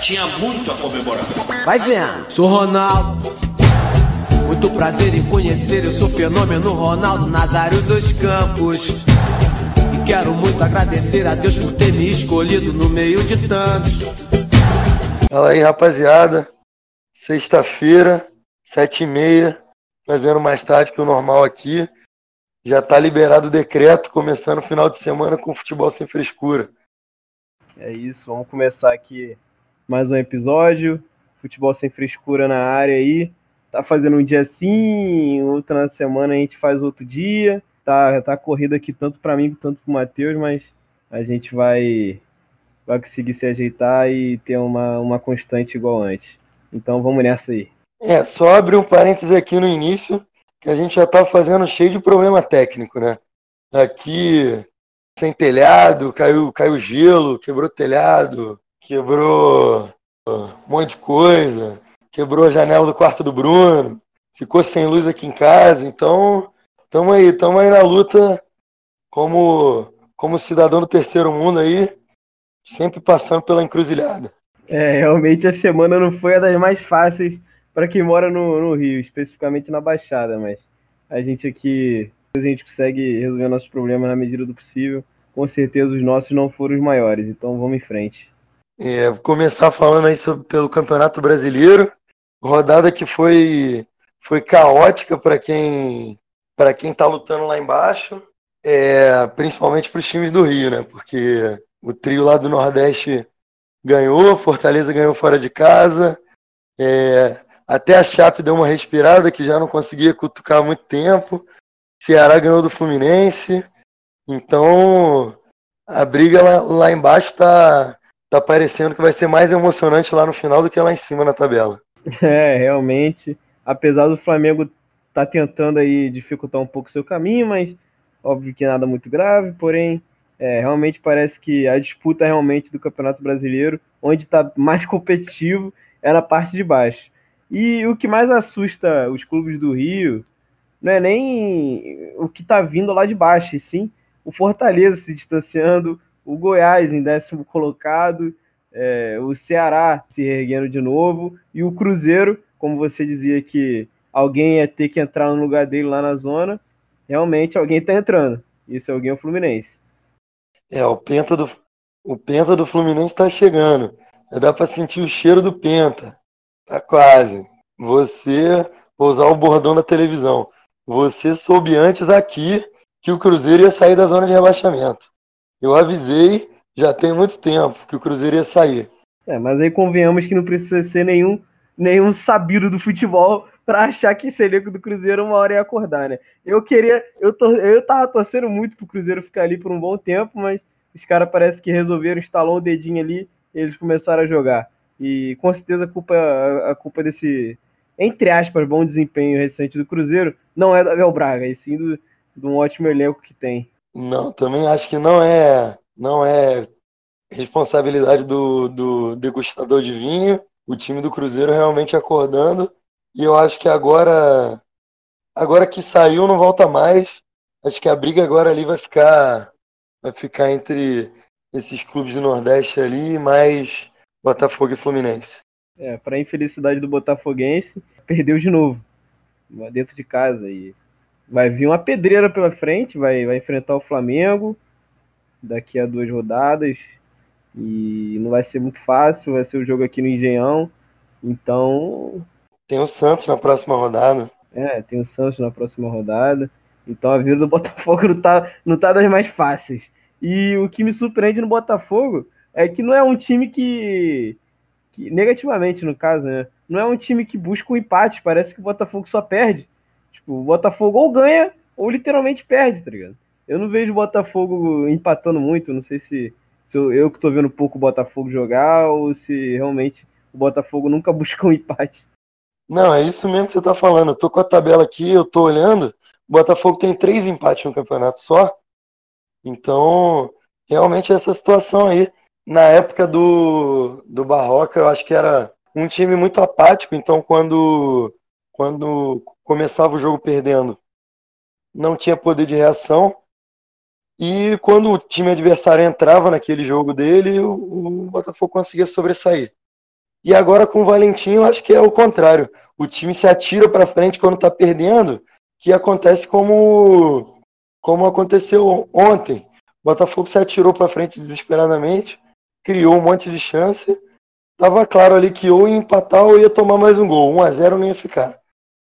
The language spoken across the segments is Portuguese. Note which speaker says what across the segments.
Speaker 1: Tinha muito a comemorar.
Speaker 2: Vai vendo. Sou Ronaldo. Muito prazer em conhecer, eu sou fenômeno Ronaldo Nazário dos Campos. E quero muito agradecer a Deus por ter me escolhido no meio de tantos.
Speaker 3: Fala aí, rapaziada. Sexta-feira, sete e meia, fazendo mais tarde que o normal aqui. Já tá liberado o decreto, começando o final de semana com futebol sem frescura.
Speaker 4: É isso, vamos começar aqui mais um episódio. Futebol sem frescura na área aí. Tá fazendo um dia assim, outra na semana a gente faz outro dia. Tá, tá corrida aqui tanto para mim quanto pro Matheus, mas a gente vai vai conseguir se ajeitar e ter uma, uma constante igual antes. Então vamos nessa aí.
Speaker 3: É, só abrir um parênteses aqui no início, que a gente já tá fazendo cheio de problema técnico, né? Aqui sem telhado, caiu, caiu gelo, quebrou telhado, quebrou um monte de coisa, quebrou a janela do quarto do Bruno, ficou sem luz aqui em casa, então estamos aí, estamos aí na luta como, como cidadão do terceiro mundo aí, sempre passando pela encruzilhada.
Speaker 4: É, realmente a semana não foi a das mais fáceis para quem mora no, no Rio, especificamente na Baixada, mas a gente aqui a gente consegue resolver nossos problemas na medida do possível. Com certeza os nossos não foram os maiores, então vamos em frente.
Speaker 3: É, vou começar falando aí sobre, pelo Campeonato Brasileiro. Rodada que foi, foi caótica para quem para quem está lutando lá embaixo, é, principalmente para os times do Rio, né? Porque o trio lá do Nordeste ganhou, Fortaleza ganhou fora de casa, é, até a Chape deu uma respirada que já não conseguia cutucar há muito tempo. Ceará ganhou do Fluminense. Então, a briga lá, lá embaixo tá, tá parecendo que vai ser mais emocionante lá no final do que lá em cima na tabela.
Speaker 4: É, realmente. Apesar do Flamengo tá tentando aí dificultar um pouco seu caminho, mas óbvio que nada muito grave, porém, é, realmente parece que a disputa realmente do Campeonato Brasileiro, onde está mais competitivo, é na parte de baixo. E o que mais assusta os clubes do Rio não é nem o que está vindo lá de baixo, e sim o Fortaleza se distanciando, o Goiás em décimo colocado, é, o Ceará se erguendo de novo, e o Cruzeiro, como você dizia que alguém ia ter que entrar no lugar dele lá na zona, realmente alguém está entrando. Esse alguém é o Fluminense.
Speaker 3: É, o Penta do, o Penta do Fluminense está chegando. Dá para sentir o cheiro do Penta. Tá quase. Você, vou usar o bordão da televisão. Você soube antes aqui que o Cruzeiro ia sair da zona de rebaixamento. Eu avisei já tem muito tempo que o Cruzeiro ia sair.
Speaker 4: É, mas aí convenhamos que não precisa ser nenhum, nenhum sabido do futebol para achar que esse elenco do Cruzeiro uma hora ia acordar, né? Eu queria, eu, tor eu tava torcendo muito pro Cruzeiro ficar ali por um bom tempo, mas os caras parece que resolveram instalar o dedinho ali eles começaram a jogar. E com certeza a culpa, a culpa desse, entre aspas, bom desempenho recente do Cruzeiro não é do Abel Braga, e sim do, de um ótimo elenco que tem.
Speaker 3: Não, também acho que não é, não é responsabilidade do, do degustador de vinho. O time do Cruzeiro realmente acordando. E eu acho que agora, agora que saiu, não volta mais. Acho que a briga agora ali vai ficar, vai ficar entre esses clubes do Nordeste ali, mais Botafogo e Fluminense.
Speaker 4: É, para infelicidade do Botafoguense, perdeu de novo, dentro de casa e vai vir uma pedreira pela frente, vai, vai enfrentar o Flamengo daqui a duas rodadas e não vai ser muito fácil, vai ser o jogo aqui no Engenhão. Então.
Speaker 3: Tem o Santos na próxima rodada.
Speaker 4: É, tem o Santos na próxima rodada. Então a vida do Botafogo não tá, não tá das mais fáceis. E o que me surpreende no Botafogo é que não é um time que, que negativamente no caso, né? Não é um time que busca o um empate, parece que o Botafogo só perde. Tipo, o Botafogo ou ganha ou literalmente perde, tá ligado? Eu não vejo o Botafogo empatando muito, não sei se, se eu, eu, que tô vendo pouco o Botafogo jogar ou se realmente o Botafogo nunca busca um empate.
Speaker 3: Não, é isso mesmo que você tá falando. Eu tô com a tabela aqui, eu tô olhando. O Botafogo tem três empates no campeonato só. Então, realmente essa situação aí. Na época do, do Barroca, eu acho que era um time muito apático. Então, quando quando começava o jogo perdendo, não tinha poder de reação. E quando o time adversário entrava naquele jogo dele, o, Botafogo conseguia sobressair. E agora com o Valentim, eu acho que é o contrário. O time se atira para frente quando está perdendo, que acontece como, como aconteceu ontem. O Botafogo se atirou para frente desesperadamente, criou um monte de chance. Tava claro ali que ou ia empatar ou ia tomar mais um gol. 1 a 0 não ia ficar.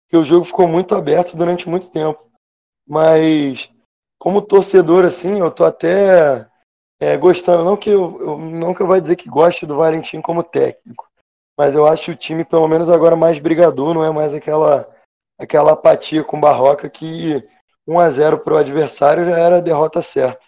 Speaker 3: Porque o jogo ficou muito aberto durante muito tempo. Mas como torcedor assim, eu tô até é, gostando, não que eu, eu não que dizer que goste do Valentim como técnico, mas eu acho o time pelo menos agora mais brigador, não é mais aquela aquela apatia com Barroca que 1 a 0 para o adversário já era a derrota certa.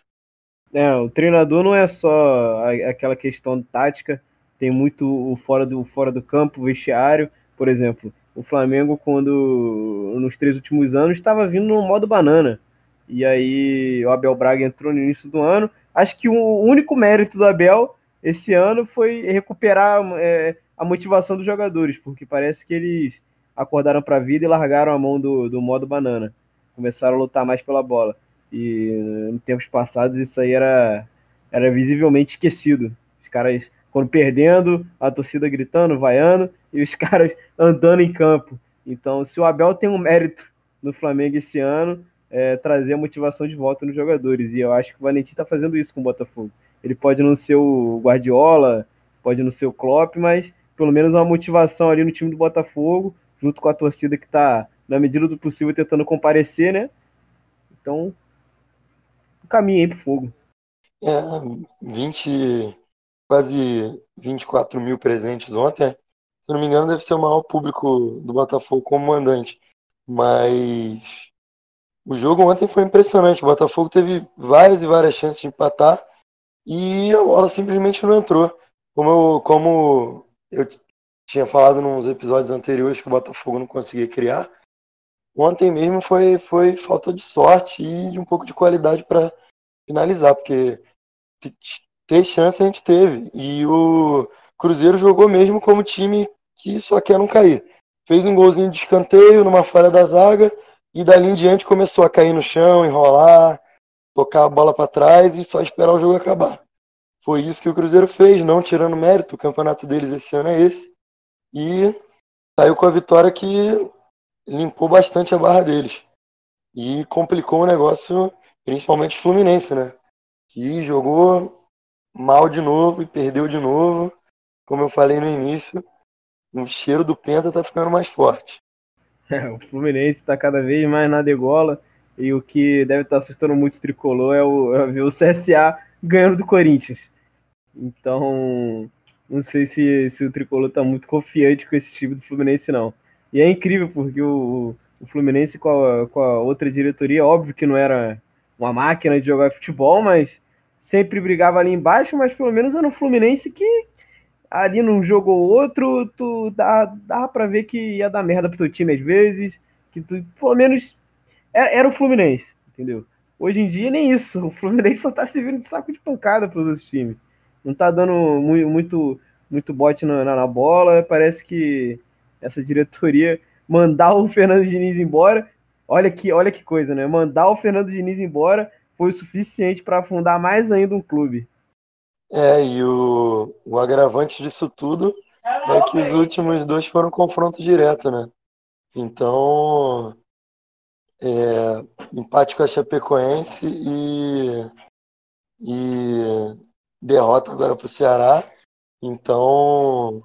Speaker 4: É, o treinador não é só aquela questão tática, tem muito o fora do fora do campo, vestiário, por exemplo, o Flamengo quando nos três últimos anos estava vindo no modo banana. E aí o Abel Braga entrou no início do ano. Acho que o único mérito do Abel esse ano foi recuperar é, a motivação dos jogadores, porque parece que eles acordaram para a vida e largaram a mão do, do modo banana. Começaram a lutar mais pela bola. E em tempos passados isso aí era, era visivelmente esquecido. Os caras, quando perdendo, a torcida gritando, vaiando, e os caras andando em campo. Então, se o Abel tem um mérito no Flamengo esse ano, é, trazer a motivação de volta nos jogadores. E eu acho que o Valentim está fazendo isso com o Botafogo. Ele pode não ser o Guardiola, pode não ser o Klopp, mas pelo menos uma motivação ali no time do Botafogo, junto com a torcida que está, na medida do possível, tentando comparecer, né? Então, um caminho aí pro fogo.
Speaker 3: É, 20, quase 24 mil presentes ontem. Se não me engano, deve ser o maior público do Botafogo como mandante. Mas o jogo ontem foi impressionante. O Botafogo teve várias e várias chances de empatar e a bola simplesmente não entrou. Como eu, como eu tinha falado nos episódios anteriores que o Botafogo não conseguia criar, ontem mesmo foi, foi falta de sorte e de um pouco de qualidade para finalizar, porque ter chance a gente teve. E o Cruzeiro jogou mesmo como time que só quer não cair. Fez um golzinho de escanteio numa falha da zaga e dali em diante começou a cair no chão, enrolar, tocar a bola para trás e só esperar o jogo acabar. Foi isso que o Cruzeiro fez, não tirando mérito. O campeonato deles esse ano é esse. E saiu com a vitória que limpou bastante a barra deles. E complicou o negócio, principalmente o Fluminense, né? Que jogou mal de novo e perdeu de novo. Como eu falei no início, o cheiro do Penta tá ficando mais forte.
Speaker 4: É, o Fluminense está cada vez mais na degola e o que deve estar tá assustando muito o tricolor é, o, é ver o CSA ganhando do Corinthians. Então, não sei se, se o tricolor está muito confiante com esse time do Fluminense, não. E é incrível porque o, o Fluminense com a, com a outra diretoria, óbvio que não era uma máquina de jogar futebol, mas sempre brigava ali embaixo, mas pelo menos era um Fluminense que ali num jogo ou outro, tu dá, dá pra ver que ia dar merda pro teu time às vezes, que tu, pelo menos, era, era o Fluminense, entendeu? Hoje em dia nem isso, o Fluminense só tá se vindo de saco de pancada pros outros times. Não tá dando muito, muito, muito bote na, na, na bola, parece que essa diretoria mandar o Fernando Diniz embora, olha que, olha que coisa, né? Mandar o Fernando Diniz embora foi suficiente para afundar mais ainda um clube.
Speaker 3: É, e o, o agravante disso tudo é que os últimos dois foram confronto direto, né? Então, é, empate com a Chapecoense e, e derrota agora para o Ceará. Então,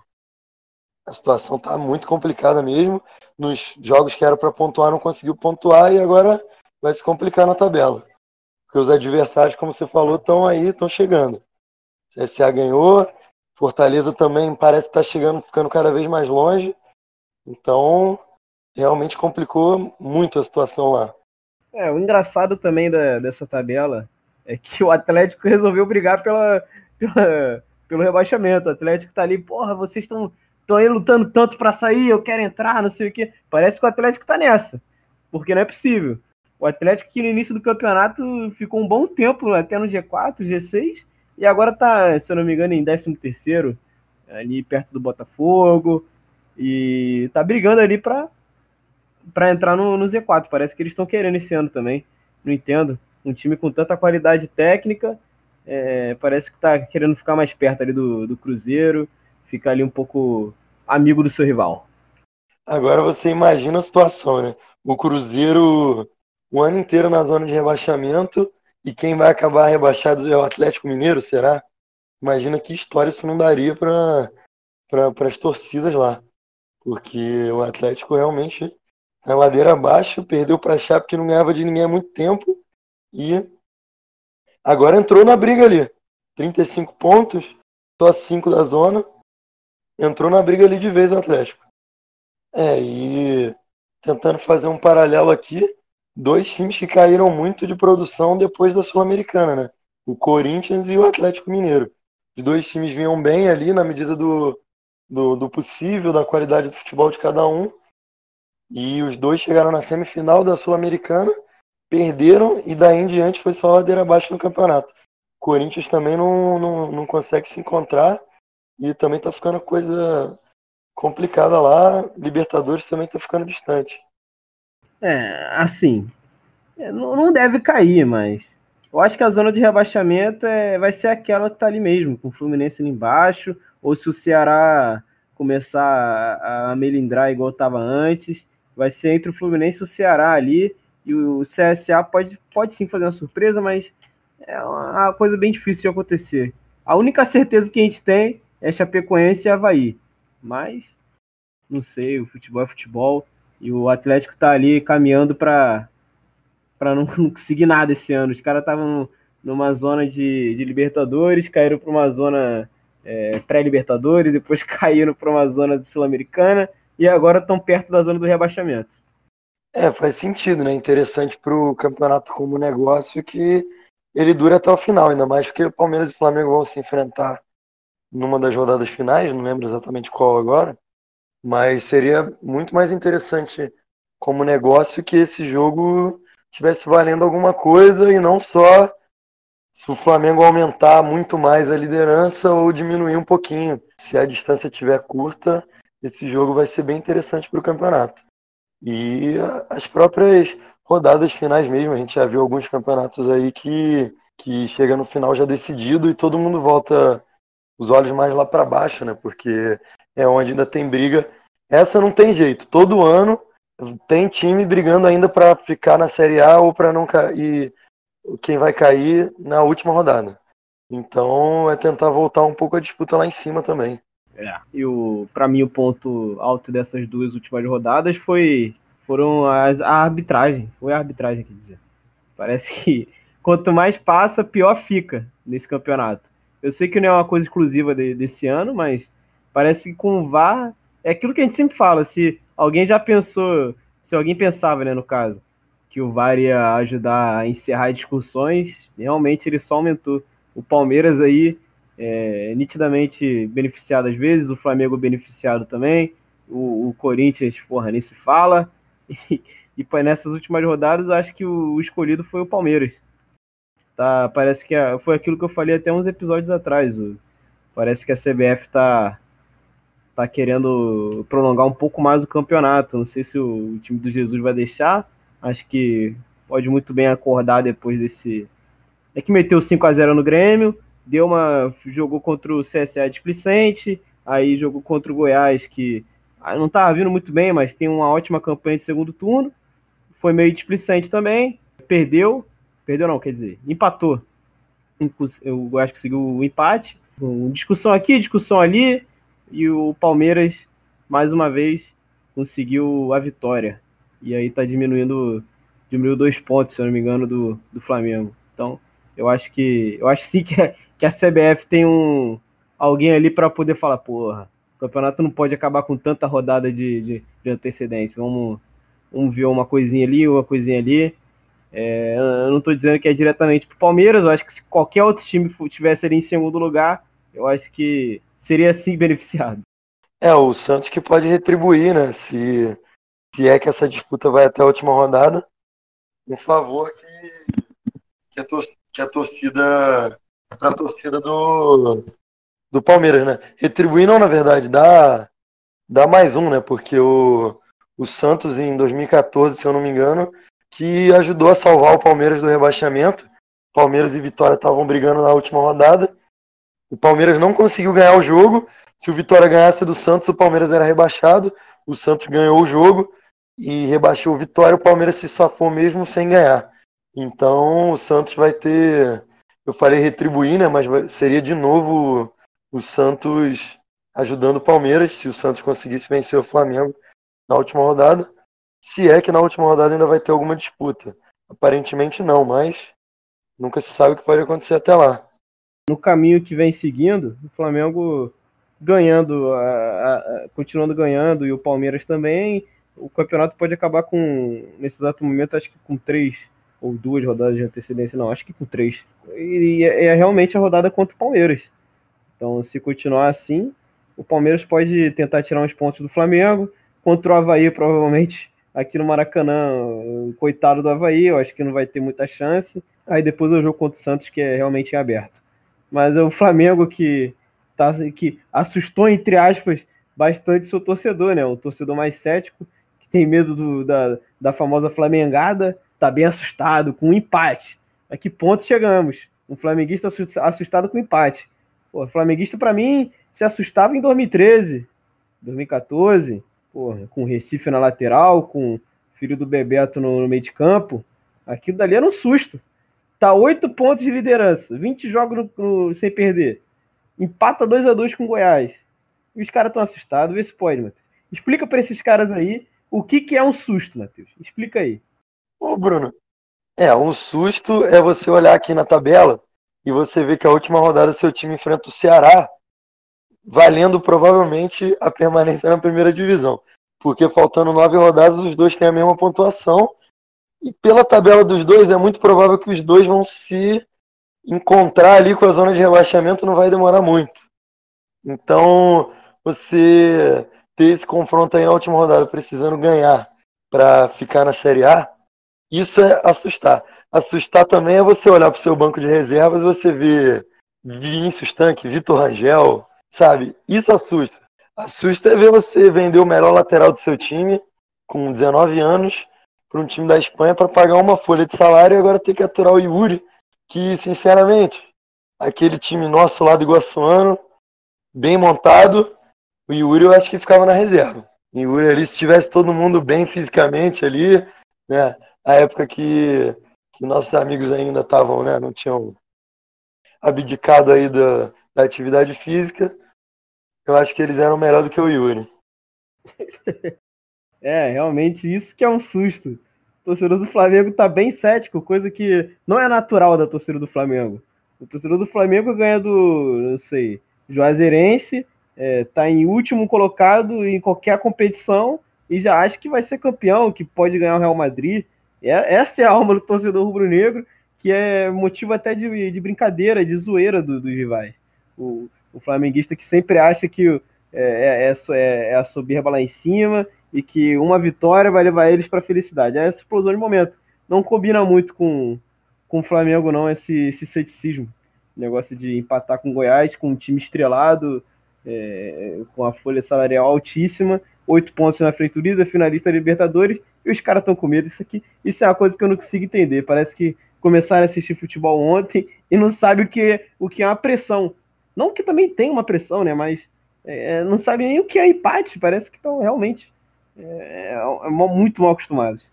Speaker 3: a situação está muito complicada mesmo. Nos jogos que era para pontuar, não conseguiu pontuar e agora vai se complicar na tabela. Porque os adversários, como você falou, estão aí, estão chegando. CSA ganhou, Fortaleza também parece estar tá chegando, ficando cada vez mais longe. Então, realmente complicou muito a situação lá.
Speaker 4: É, o engraçado também da, dessa tabela é que o Atlético resolveu brigar pela, pela, pelo rebaixamento. O Atlético tá ali, porra, vocês estão estão aí lutando tanto para sair, eu quero entrar, não sei o quê. Parece que o Atlético tá nessa, porque não é possível. O Atlético que no início do campeonato ficou um bom tempo até no G4, G6, e agora tá, se eu não me engano, em 13 terceiro, ali perto do Botafogo. E tá brigando ali para para entrar no, no, Z4. Parece que eles estão querendo esse ano também. Não entendo. Um time com tanta qualidade técnica, é, parece que tá querendo ficar mais perto ali do, do Cruzeiro. fica ali um pouco amigo do seu rival.
Speaker 3: Agora você imagina a situação, né? O Cruzeiro o ano inteiro na zona de rebaixamento e quem vai acabar rebaixado é o Atlético Mineiro, será? Imagina que história isso não daria para pra, as torcidas lá. Porque o Atlético realmente na ladeira abaixo, perdeu para a Chape que não ganhava de ninguém há muito tempo e agora entrou na briga ali. 35 pontos, só 5 da zona. Entrou na briga ali de vez o Atlético. É, e tentando fazer um paralelo aqui, dois times que caíram muito de produção depois da Sul-Americana, né? O Corinthians e o Atlético Mineiro. Os dois times vinham bem ali na medida do, do, do possível, da qualidade do futebol de cada um. E os dois chegaram na semifinal da Sul-Americana, perderam e daí em diante foi só ladeira abaixo no campeonato. O Corinthians também não, não, não consegue se encontrar e também tá ficando coisa complicada lá. Libertadores também tá ficando distante.
Speaker 4: É, assim, é, não deve cair, mas eu acho que a zona de rebaixamento é, vai ser aquela que tá ali mesmo, com o Fluminense ali embaixo, ou se o Ceará começar a, a melindrar igual estava antes, vai ser entre o Fluminense e o Ceará ali, e o CSA pode, pode sim fazer uma surpresa, mas é uma coisa bem difícil de acontecer. A única certeza que a gente tem é Chapecoense e Havaí, mas não sei, o futebol é futebol, e o Atlético está ali caminhando para para não, não conseguir nada esse ano. Os caras estavam numa zona de, de Libertadores, caíram para uma zona é, pré-Libertadores, depois caíram para uma zona Sul-Americana e agora estão perto da zona do rebaixamento.
Speaker 3: É, faz sentido, né? Interessante para o campeonato como negócio que ele dura até o final, ainda mais porque o Palmeiras e o Flamengo vão se enfrentar numa das rodadas finais, não lembro exatamente qual agora, mas seria muito mais interessante como negócio que esse jogo tivesse valendo alguma coisa e não só se o Flamengo aumentar muito mais a liderança ou diminuir um pouquinho. Se a distância estiver curta, esse jogo vai ser bem interessante para o campeonato. E as próprias rodadas finais mesmo, a gente já viu alguns campeonatos aí que, que chega no final já decidido e todo mundo volta os olhos mais lá para baixo, né? Porque é onde ainda tem briga. Essa não tem jeito. Todo ano tem time brigando ainda para ficar na Série A ou para não cair quem vai cair na última rodada. Então é tentar voltar um pouco a disputa lá em cima também.
Speaker 4: É. E o para mim o ponto alto dessas duas últimas rodadas foi foram as, a arbitragem, foi a arbitragem quer dizer. Parece que quanto mais passa, pior fica nesse campeonato. Eu sei que não é uma coisa exclusiva de, desse ano, mas parece que com o VAR é aquilo que a gente sempre fala, se alguém já pensou, se alguém pensava, né, no caso, que o VAR ia ajudar a encerrar discussões, realmente ele só aumentou. O Palmeiras aí é, nitidamente beneficiado às vezes, o Flamengo beneficiado também, o, o Corinthians, porra, nem se fala. E, e nessas últimas rodadas, acho que o, o, escolhido foi o Palmeiras. Tá, parece que a, foi aquilo que eu falei até uns episódios atrás. Parece que a CBF tá, tá querendo prolongar um pouco mais o campeonato. Não sei se o, o time do Jesus vai deixar, Acho que pode muito bem acordar depois desse. É que meteu 5 a 0 no Grêmio, deu uma. jogou contra o CSA displicente, aí jogou contra o Goiás, que ah, não estava vindo muito bem, mas tem uma ótima campanha de segundo turno. Foi meio displicente também. Perdeu. Perdeu não, quer dizer, empatou. Acho que conseguiu o empate. Discussão aqui, discussão ali. E o Palmeiras, mais uma vez, conseguiu a vitória. E aí tá diminuindo, diminuiu dois pontos, se eu não me engano, do, do Flamengo. Então, eu acho que. Eu acho sim que a, que a CBF tem um alguém ali para poder falar, porra, o campeonato não pode acabar com tanta rodada de, de, de antecedência. Vamos, vamos ver uma coisinha ali, uma coisinha ali. É, eu não estou dizendo que é diretamente para o Palmeiras, eu acho que se qualquer outro time tivesse ali em segundo lugar, eu acho que seria sim beneficiado.
Speaker 3: É, o Santos que pode retribuir, né? Se se é que essa disputa vai até a última rodada, um favor que, que, a, torcida, que a torcida para a torcida do, do Palmeiras, né? Retribuir não, na verdade, dá, dá mais um, né? Porque o, o Santos em 2014, se eu não me engano, que ajudou a salvar o Palmeiras do rebaixamento. Palmeiras e Vitória estavam brigando na última rodada. O Palmeiras não conseguiu ganhar o jogo, Se o Vitória ganhasse do Santos, o Palmeiras era rebaixado. O Santos ganhou o jogo e rebaixou o Vitória. O Palmeiras se safou mesmo sem ganhar. Então o Santos vai ter. Eu falei retribuir, né? Mas seria de novo o Santos ajudando o Palmeiras se o Santos conseguisse vencer o Flamengo na última rodada. Se é que na última rodada ainda vai ter alguma disputa. Aparentemente não, mas nunca se sabe o que pode acontecer até lá.
Speaker 4: No caminho que vem seguindo, o Flamengo ganhando, a, a, a, continuando ganhando, e o Palmeiras também, o campeonato pode acabar com, nesse exato momento, acho que com três ou duas rodadas de antecedência, não, acho que com três. E é, é realmente a rodada contra o Palmeiras. Então, se continuar assim, o Palmeiras pode tentar tirar uns pontos do Flamengo. Contra o Havaí, provavelmente, aqui no Maracanã, coitado do Havaí, eu acho que não vai ter muita chance. Aí depois é o jogo contra o Santos, que é realmente aberto. Mas é o Flamengo que, tá, que assustou, entre aspas, bastante seu torcedor, né? O torcedor mais cético, que tem medo do, da, da famosa Flamengada, tá bem assustado com um empate. A que ponto chegamos? Um flamenguista assustado com empate. Pô, flamenguista, para mim, se assustava em 2013, 2014, porra, com o Recife na lateral, com o filho do Bebeto no, no meio de campo. Aquilo dali era um susto. Tá oito pontos de liderança, 20 jogos no, no, sem perder. Empata 2 a 2 com o Goiás. E os caras estão assustados. Vê se pode, Matheus. Explica para esses caras aí o que, que é um susto, Matheus. Explica aí.
Speaker 3: Ô, Bruno. É, um susto é você olhar aqui na tabela e você ver que a última rodada seu time enfrenta o Ceará, valendo provavelmente a permanência na primeira divisão. Porque faltando nove rodadas, os dois têm a mesma pontuação. E pela tabela dos dois, é muito provável que os dois vão se encontrar ali com a zona de rebaixamento, não vai demorar muito. Então, você ter esse confronto aí na última rodada, precisando ganhar para ficar na Série A, isso é assustar. Assustar também é você olhar para o seu banco de reservas e você ver Vinícius Tanque, Vitor Rangel, sabe? Isso assusta. Assusta é ver você vender o melhor lateral do seu time com 19 anos para um time da Espanha para pagar uma folha de salário e agora ter que aturar o Yuri, que sinceramente, aquele time nosso lá do Iguaçuano, bem montado, o Yuri eu acho que ficava na reserva. O Yuri ali, se tivesse todo mundo bem fisicamente ali, né? A época que, que nossos amigos ainda estavam, né? Não tinham abdicado aí da, da atividade física. Eu acho que eles eram melhor do que o Yuri.
Speaker 4: É, realmente isso que é um susto. Torcedor do Flamengo tá bem cético, coisa que não é natural da torcida do Flamengo. O torcedor do Flamengo ganha do, não sei, Juazeirense é, tá em último colocado em qualquer competição e já acha que vai ser campeão, que pode ganhar o Real Madrid. É, essa é a alma do torcedor rubro-negro, que é motivo até de, de brincadeira, de zoeira do, dos rivais. O, o, flamenguista que sempre acha que é, é, é, é, a soberba lá em cima e que uma vitória vai levar eles para a felicidade. É essa explosão de momento. Não combina muito com, com o Flamengo, não, esse, esse ceticismo. Negócio de empatar com o Goiás, com um time estrelado, é, com a folha salarial altíssima, oito pontos na frente do líder, finalista da Libertadores, e os caras estão com medo. Isso aqui, isso é uma coisa que eu não consigo entender. Parece que começaram a assistir futebol ontem e não sabe o que, o que é uma pressão. Não que também tem uma pressão, né? Mas é, não sabe nem o que é empate. Parece que estão realmente é, é, muito mal acostumados.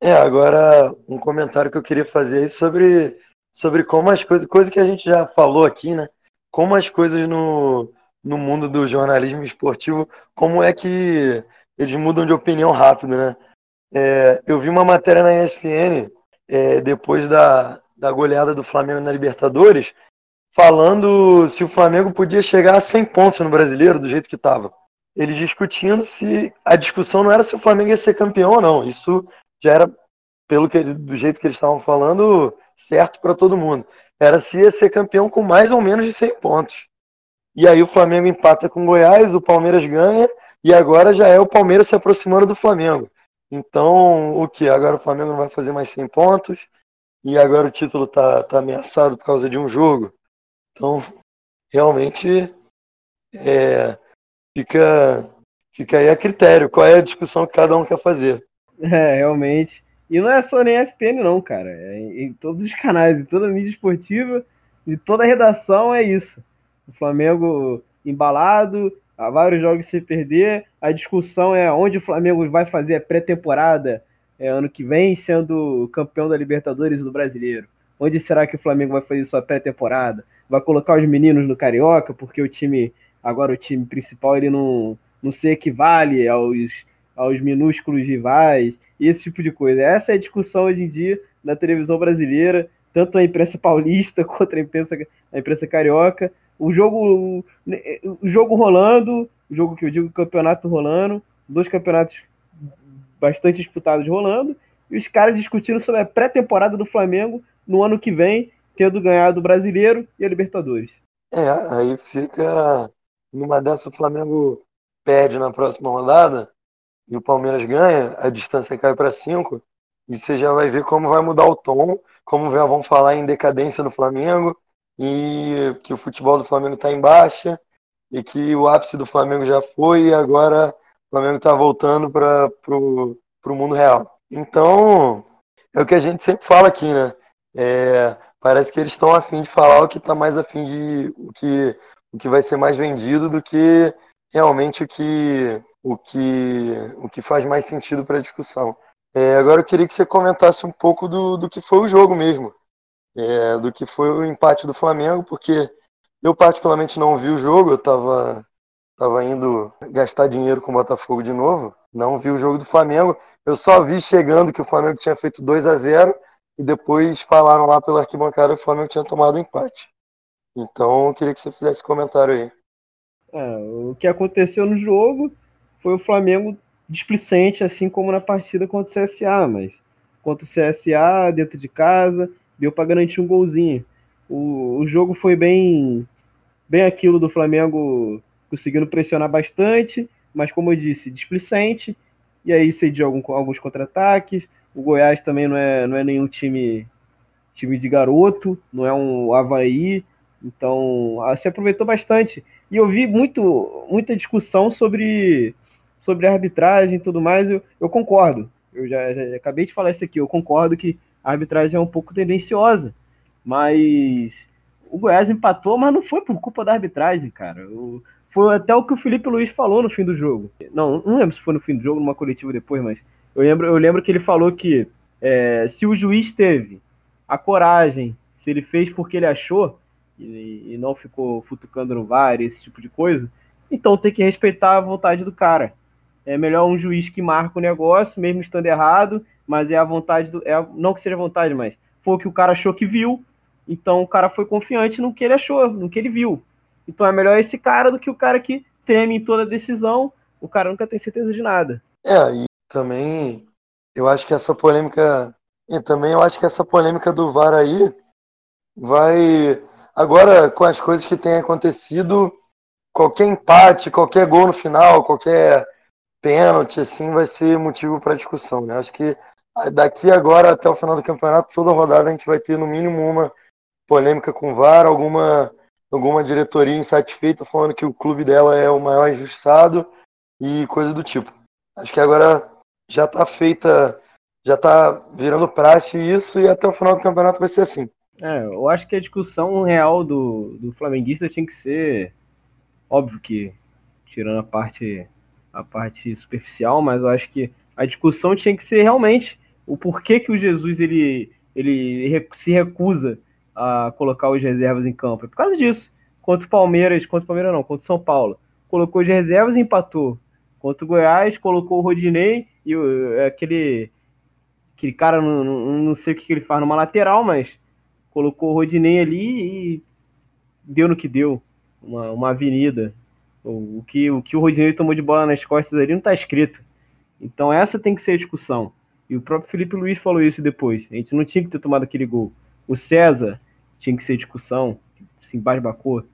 Speaker 3: É, agora um comentário que eu queria fazer aí sobre, sobre como as coisas, coisa que a gente já falou aqui, né? Como as coisas no, no mundo do jornalismo esportivo, como é que eles mudam de opinião rápido, né? É, eu vi uma matéria na ESPN é, depois da, da goleada do Flamengo na Libertadores, falando se o Flamengo podia chegar a 100 pontos no Brasileiro, do jeito que estava. Eles discutindo se a discussão não era se o Flamengo ia ser campeão ou não. Isso já era, pelo que do jeito que eles estavam falando, certo para todo mundo. Era se ia ser campeão com mais ou menos de 100 pontos. E aí o Flamengo empata com o Goiás, o Palmeiras ganha, e agora já é o Palmeiras se aproximando do Flamengo. Então, o que? Agora o Flamengo não vai fazer mais 100 pontos, e agora o título tá, tá ameaçado por causa de um jogo. Então, realmente, é, fica, fica aí a critério, qual é a discussão que cada um quer fazer.
Speaker 4: É, realmente. E não é só nem SPN, não, cara. É em todos os canais, em toda a mídia esportiva, de toda a redação é isso. O Flamengo embalado, há vários jogos sem perder. A discussão é onde o Flamengo vai fazer a pré-temporada é, ano que vem, sendo campeão da Libertadores e do Brasileiro. Onde será que o Flamengo vai fazer sua pré-temporada? Vai colocar os meninos no Carioca, porque o time, agora o time principal, ele não, não se equivale aos, aos minúsculos rivais, esse tipo de coisa. Essa é a discussão hoje em dia na televisão brasileira, tanto a imprensa paulista quanto a imprensa, a imprensa carioca. O jogo, o jogo rolando, o jogo que eu digo, campeonato rolando, dois campeonatos bastante disputados rolando, e os caras discutindo sobre a pré-temporada do Flamengo no ano que vem, tendo ganhado o Brasileiro e a Libertadores.
Speaker 3: É, aí fica numa dessa o Flamengo perde na próxima rodada e o Palmeiras ganha, a distância cai para 5, e você já vai ver como vai mudar o tom, como já vão falar em decadência do Flamengo, e que o futebol do Flamengo está em baixa, e que o ápice do Flamengo já foi, e agora o Flamengo está voltando para o mundo real. Então, é o que a gente sempre fala aqui, né? É, parece que eles estão afim de falar o que está mais afim de o que, o que vai ser mais vendido do que realmente o que, o que, o que faz mais sentido para a discussão. É, agora eu queria que você comentasse um pouco do, do que foi o jogo mesmo, é, do que foi o empate do Flamengo, porque eu particularmente não vi o jogo, eu estava tava indo gastar dinheiro com o Botafogo de novo, não vi o jogo do Flamengo, eu só vi chegando que o Flamengo tinha feito 2 a 0 e depois falaram lá pela arquibancada que o Flamengo tinha tomado empate. Então eu queria que você fizesse comentário aí.
Speaker 4: É, o que aconteceu no jogo foi o Flamengo displicente, assim como na partida contra o CSA, mas contra o CSA, dentro de casa, deu para garantir um golzinho. O, o jogo foi bem, bem aquilo do Flamengo conseguindo pressionar bastante, mas como eu disse, displicente, e aí cediu algum, alguns contra-ataques. O Goiás também não é, não é nenhum time time de garoto, não é um Havaí, então se aproveitou bastante. E eu vi muito, muita discussão sobre sobre arbitragem e tudo mais, eu, eu concordo. Eu já, já, acabei de falar isso aqui, eu concordo que a arbitragem é um pouco tendenciosa, mas o Goiás empatou, mas não foi por culpa da arbitragem, cara. O, foi até o que o Felipe Luiz falou no fim do jogo. Não, não lembro se foi no fim do jogo, numa coletiva depois, mas eu lembro, eu lembro que ele falou que é, se o juiz teve a coragem, se ele fez porque ele achou, e, e não ficou futucando no VAR, esse tipo de coisa, então tem que respeitar a vontade do cara. É melhor um juiz que marca o negócio, mesmo estando errado, mas é a vontade do. É não que seja vontade, mas foi o que o cara achou que viu. Então o cara foi confiante no que ele achou, no que ele viu. Então é melhor esse cara do que o cara que treme em toda decisão. O cara nunca tem certeza de nada.
Speaker 3: É, e também eu acho que essa polêmica. E também eu acho que essa polêmica do VAR aí vai. Agora, com as coisas que têm acontecido, qualquer empate, qualquer gol no final, qualquer pênalti, assim, vai ser motivo para discussão, né? Acho que daqui agora até o final do campeonato, toda rodada a gente vai ter no mínimo uma polêmica com o VAR, alguma, alguma diretoria insatisfeita falando que o clube dela é o maior injustiçado e coisa do tipo. Acho que agora já está feita, já está virando praxe isso e até o final do campeonato vai ser assim.
Speaker 4: É, eu acho que a discussão real do, do flamenguista tinha que ser, óbvio que, tirando a parte a parte superficial, mas eu acho que a discussão tinha que ser realmente o porquê que o Jesus ele, ele se recusa a colocar os reservas em campo. É por causa disso. Contra o Palmeiras, contra o Palmeiras não, contra o São Paulo. Colocou os reservas e empatou. Contra o Goiás, colocou o Rodinei e o, é aquele, aquele cara, não, não, não sei o que ele faz numa lateral, mas colocou o Rodinei ali e deu no que deu. Uma, uma avenida. O, o, que, o que o Rodinei tomou de bola nas costas ali não está escrito. Então essa tem que ser a discussão. E o próprio Felipe Luiz falou isso depois. A gente não tinha que ter tomado aquele gol. O César tinha que ser discussão, se embasbacou,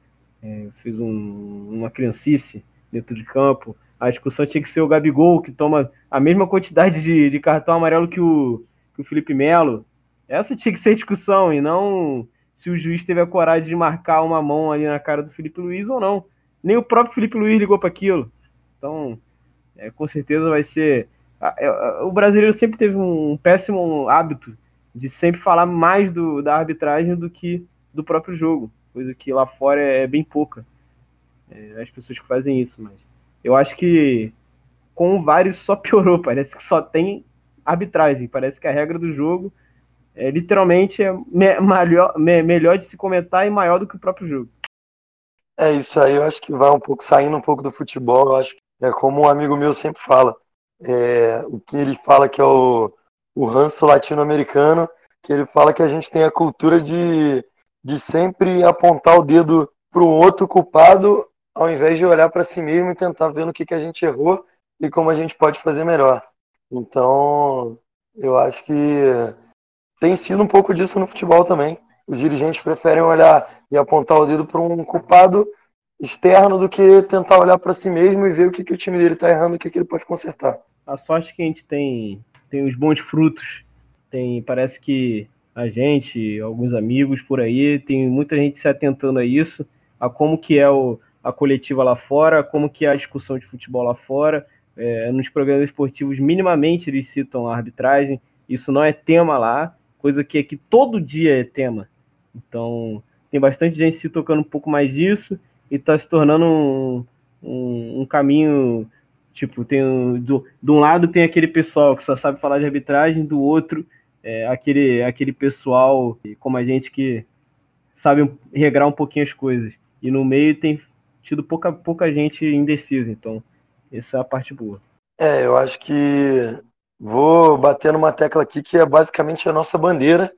Speaker 4: é, fez um, uma criancice dentro de campo. A discussão tinha que ser o Gabigol, que toma a mesma quantidade de, de cartão amarelo que o, que o Felipe Melo. Essa tinha que ser discussão, e não se o juiz teve a coragem de marcar uma mão ali na cara do Felipe Luiz ou não nem o próprio Felipe Luiz ligou para aquilo. Então, é, com certeza vai ser. É, o brasileiro sempre teve um péssimo hábito de sempre falar mais do, da arbitragem do que do próprio jogo, coisa que lá fora é, é bem pouca. é, as pessoas que fazem isso, mas eu acho que com o VAR isso só piorou, parece que só tem arbitragem, parece que a regra do jogo é, literalmente é me, melhor, me, melhor de se comentar e maior do que o próprio jogo.
Speaker 3: É isso aí, eu acho que vai um pouco, saindo um pouco do futebol, eu acho é como um amigo meu sempre fala, é, o que ele fala que é o, o ranço latino-americano, que ele fala que a gente tem a cultura de, de sempre apontar o dedo para o outro culpado, ao invés de olhar para si mesmo e tentar ver no que, que a gente errou e como a gente pode fazer melhor. Então, eu acho que tem sido um pouco disso no futebol também. Os dirigentes preferem olhar e apontar o dedo para um culpado externo do que tentar olhar para si mesmo e ver o que, que o time dele está errando o que, que ele pode consertar.
Speaker 4: A sorte que a gente tem, tem os bons frutos. Tem, parece que a gente, alguns amigos por aí, tem muita gente se atentando a isso, a como que é o, a coletiva lá fora, como que é a discussão de futebol lá fora. É, nos programas esportivos, minimamente eles citam a arbitragem. Isso não é tema lá, coisa que aqui todo dia é tema. Então, tem bastante gente se tocando um pouco mais disso e está se tornando um, um, um, caminho. Tipo, tem do, de um lado tem aquele pessoal que só sabe falar de arbitragem, do outro é aquele, aquele pessoal como a gente que sabe regrar um pouquinho as coisas. E no meio tem tido pouca, pouca gente indecisa, então essa é a parte boa.
Speaker 3: É, eu acho que vou bater numa tecla aqui que é basicamente a nossa bandeira.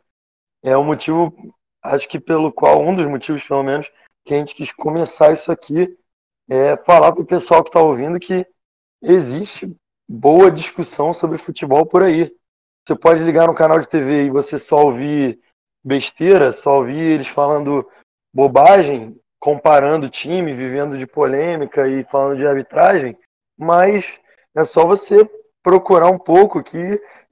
Speaker 3: É o motivo, acho que pelo qual, um dos motivos pelo menos, que a gente quis começar isso aqui é falar para o pessoal que está ouvindo que existe boa discussão sobre futebol por aí. Você pode ligar no canal de TV e você só ouvir besteira, só ouvir eles falando bobagem, comparando time, vivendo de polêmica e falando de arbitragem, mas é só você procurar um pouco que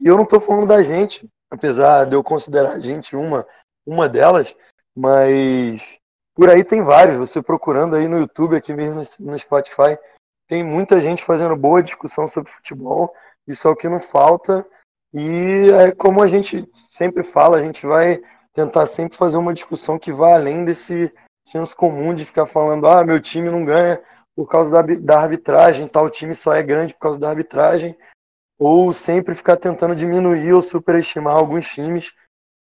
Speaker 3: e eu não estou falando da gente, apesar de eu considerar a gente uma uma delas, mas por aí tem vários. Você procurando aí no YouTube, aqui mesmo no Spotify, tem muita gente fazendo boa discussão sobre futebol. Isso é o que não falta. E é como a gente sempre fala, a gente vai tentar sempre fazer uma discussão que vá além desse senso comum de ficar falando, ah, meu time não ganha por causa da, da arbitragem, tal time só é grande por causa da arbitragem, ou sempre ficar tentando diminuir ou superestimar alguns times.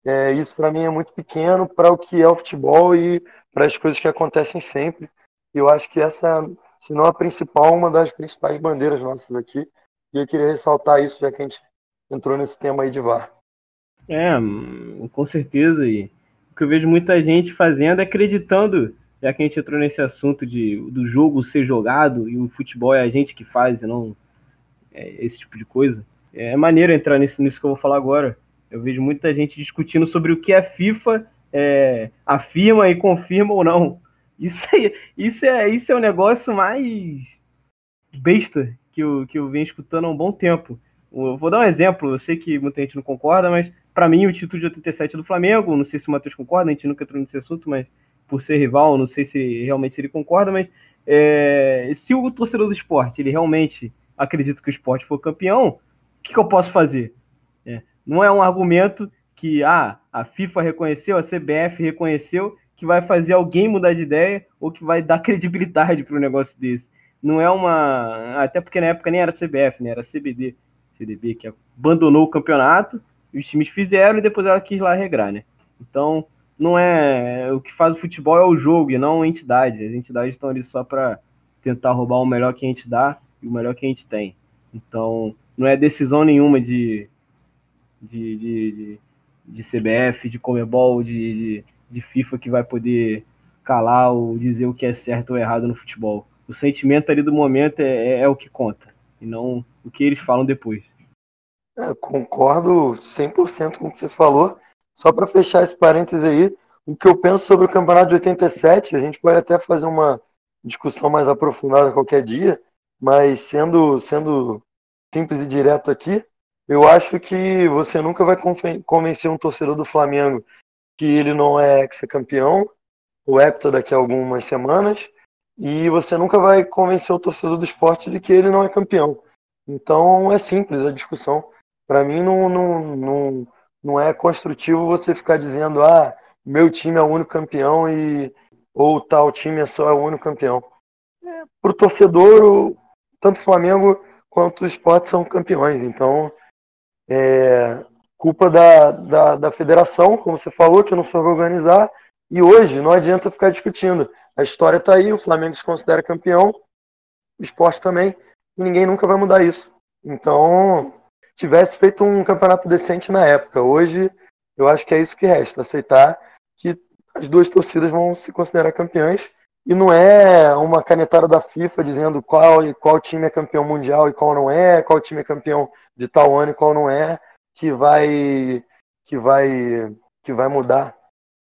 Speaker 3: É, isso para mim é muito pequeno para o que é o futebol e para as coisas que acontecem sempre. Eu acho que essa, se não a principal, uma das principais bandeiras nossas aqui. E eu queria ressaltar isso, já que a gente entrou nesse tema aí de VAR.
Speaker 4: É, com certeza. E o que eu vejo muita gente fazendo é acreditando, já que a gente entrou nesse assunto de, do jogo ser jogado e o futebol é a gente que faz e não é, esse tipo de coisa. É maneiro entrar nisso, nisso que eu vou falar agora. Eu vejo muita gente discutindo sobre o que a FIFA é, afirma e confirma ou não. Isso, é, isso, é, isso é o negócio mais besta que eu, que eu venho escutando há um bom tempo. Eu vou dar um exemplo, eu sei que muita gente não concorda, mas para mim o título de 87 é do Flamengo, não sei se o Matheus concorda, a gente nunca entrou nesse assunto, mas por ser rival, não sei se realmente ele concorda, mas é, se o torcedor do esporte, ele realmente acredita que o esporte for campeão, o que, que eu posso fazer? É, não é um argumento que ah, a FIFA reconheceu, a CBF reconheceu, que vai fazer alguém mudar de ideia ou que vai dar credibilidade para um negócio desse. Não é uma. Até porque na época nem era CBF, né? Era CBD. CDB, que abandonou o campeonato, os times fizeram e depois ela quis lá regrar, né? Então, não é. O que faz o futebol é o jogo e não a entidade. As entidades estão ali só para tentar roubar o melhor que a gente dá o melhor que a gente tem. Então, não é decisão nenhuma de, de, de, de, de CBF, de Comebol, de, de, de FIFA que vai poder calar ou dizer o que é certo ou errado no futebol. O sentimento ali do momento é, é, é o que conta e não o que eles falam depois.
Speaker 3: É, concordo 100% com o que você falou. Só para fechar esse parênteses aí, o que eu penso sobre o campeonato de 87, a gente pode até fazer uma discussão mais aprofundada qualquer dia, mas sendo, sendo simples e direto aqui, eu acho que você nunca vai convencer um torcedor do Flamengo que ele não é ex-campeão, o hepta daqui a algumas semanas, e você nunca vai convencer o torcedor do esporte de que ele não é campeão. Então é simples a discussão. Para mim não, não, não, não é construtivo você ficar dizendo ah, meu time é o único campeão e ou tal time é só o único campeão. para o torcedor, tanto o Flamengo quanto o esporte são campeões. Então, é culpa da, da, da federação, como você falou, que não soube organizar. E hoje não adianta ficar discutindo. A história está aí, o Flamengo se considera campeão, o esporte também, e ninguém nunca vai mudar isso. Então, tivesse feito um campeonato decente na época. Hoje, eu acho que é isso que resta, aceitar que as duas torcidas vão se considerar campeãs e não é uma canetada da FIFA dizendo qual, qual time é campeão mundial e qual não é, qual time é campeão de tal ano e qual não é, que vai que vai que vai mudar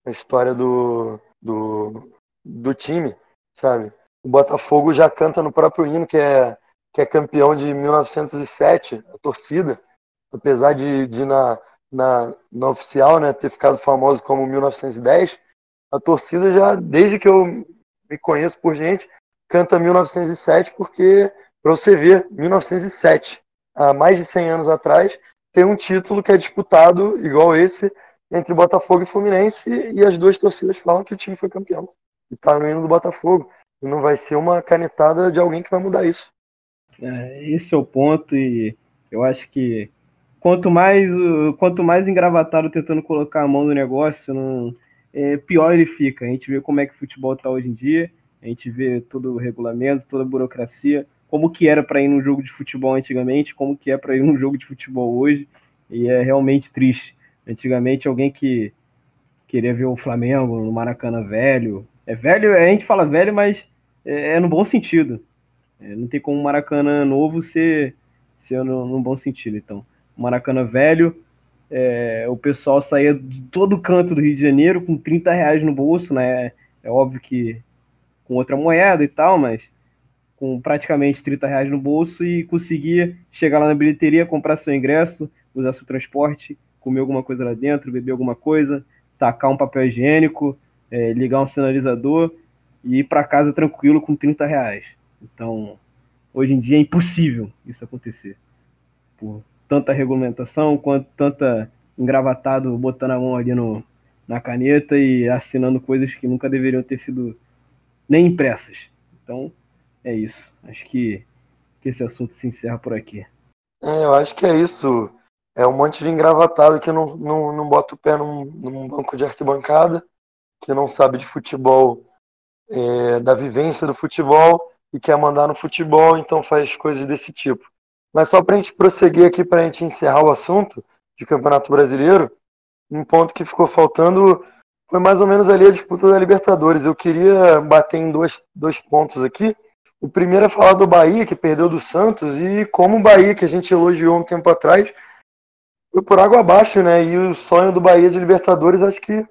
Speaker 3: a história do, do, do time, sabe? O Botafogo já canta no próprio hino que é que é campeão de 1907, a torcida, apesar de, de na, na, na oficial né, ter ficado famoso como 1910, a torcida já, desde que eu me conheço por gente, canta 1907 porque, para você ver, 1907, há mais de 100 anos atrás, tem um título que é disputado, igual esse, entre Botafogo e Fluminense, e as duas torcidas falam que o time foi campeão. E tá no hino do Botafogo. E não vai ser uma canetada de alguém que vai mudar isso.
Speaker 4: É, esse é o ponto, e eu acho que quanto mais, quanto mais engravatado tentando colocar a mão no negócio, não, é, pior ele fica. A gente vê como é que o futebol está hoje em dia, a gente vê todo o regulamento, toda a burocracia, como que era para ir num jogo de futebol antigamente, como que é para ir num jogo de futebol hoje, e é realmente triste. Antigamente, alguém que queria ver o Flamengo no Maracanã velho, é velho, a gente fala velho, mas é, é no bom sentido. É, não tem como o Maracanã novo ser, ser no, no bom sentido. Então, Maracanã velho, é, o pessoal saía de todo canto do Rio de Janeiro com 30 reais no bolso, né? É óbvio que com outra moeda e tal, mas com praticamente 30 reais no bolso e conseguia chegar lá na bilheteria, comprar seu ingresso, usar seu transporte, comer alguma coisa lá dentro, beber alguma coisa, tacar um papel higiênico, é, ligar um sinalizador e ir para casa tranquilo com 30 reais. Então, hoje em dia é impossível isso acontecer. Por tanta regulamentação, quanto tanta engravatado botando a mão ali no, na caneta e assinando coisas que nunca deveriam ter sido nem impressas. Então, é isso. Acho que, que esse assunto se encerra por aqui.
Speaker 3: É, eu acho que é isso. É um monte de engravatado que não, não, não bota o pé num, num banco de arquibancada, que não sabe de futebol, é, da vivência do futebol e quer mandar no futebol, então faz coisas desse tipo. Mas só para a gente prosseguir aqui, para a gente encerrar o assunto de Campeonato Brasileiro, um ponto que ficou faltando foi mais ou menos ali a disputa da Libertadores. Eu queria bater em dois, dois pontos aqui. O primeiro é falar do Bahia, que perdeu do Santos, e como o Bahia, que a gente elogiou um tempo atrás, foi por água abaixo, né? E o sonho do Bahia de Libertadores acho que